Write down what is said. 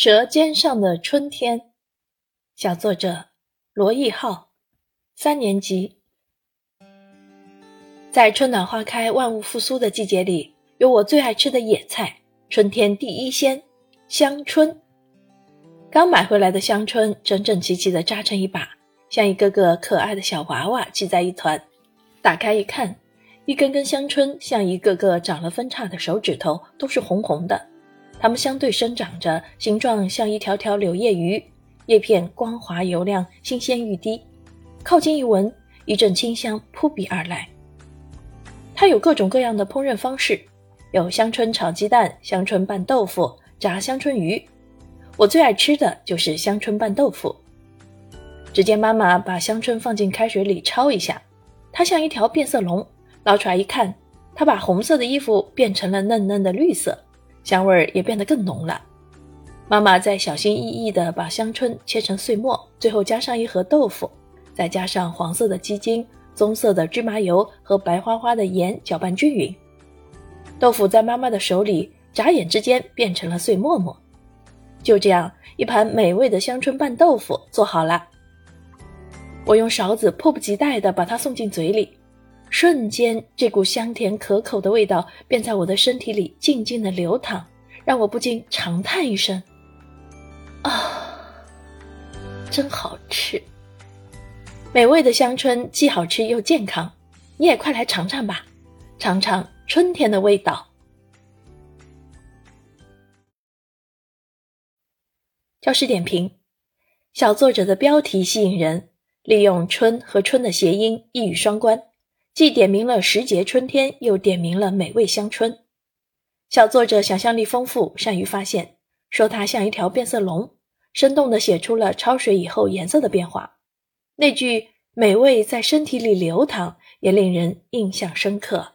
舌尖上的春天，小作者罗毅浩，三年级。在春暖花开、万物复苏的季节里，有我最爱吃的野菜——春天第一鲜香椿。刚买回来的香椿，整整齐齐地扎成一把，像一个个可爱的小娃娃挤在一团。打开一看，一根根香椿像一个个长了分叉的手指头，都是红红的。它们相对生长着，形状像一条条柳叶鱼，叶片光滑油亮，新鲜欲滴。靠近一闻，一阵清香扑鼻而来。它有各种各样的烹饪方式，有香椿炒鸡蛋、香椿拌豆腐、炸香椿鱼。我最爱吃的就是香椿拌豆腐。只见妈妈把香椿放进开水里焯一下，它像一条变色龙。捞出来一看，它把红色的衣服变成了嫩嫩的绿色。香味儿也变得更浓了。妈妈在小心翼翼地把香椿切成碎末，最后加上一盒豆腐，再加上黄色的鸡精、棕色的芝麻油和白花花的盐，搅拌均匀。豆腐在妈妈的手里眨眼之间变成了碎沫沫。就这样，一盘美味的香椿拌豆腐做好了。我用勺子迫不及待地把它送进嘴里。瞬间，这股香甜可口的味道便在我的身体里静静的流淌，让我不禁长叹一声：“啊，真好吃！美味的香椿既好吃又健康，你也快来尝尝吧，尝尝春天的味道。”教师点评：小作者的标题吸引人，利用“春”和“春”的谐音，一语双关。既点明了时节春天，又点明了美味香椿。小作者想象力丰富，善于发现，说它像一条变色龙，生动地写出了焯水以后颜色的变化。那句“美味在身体里流淌”也令人印象深刻。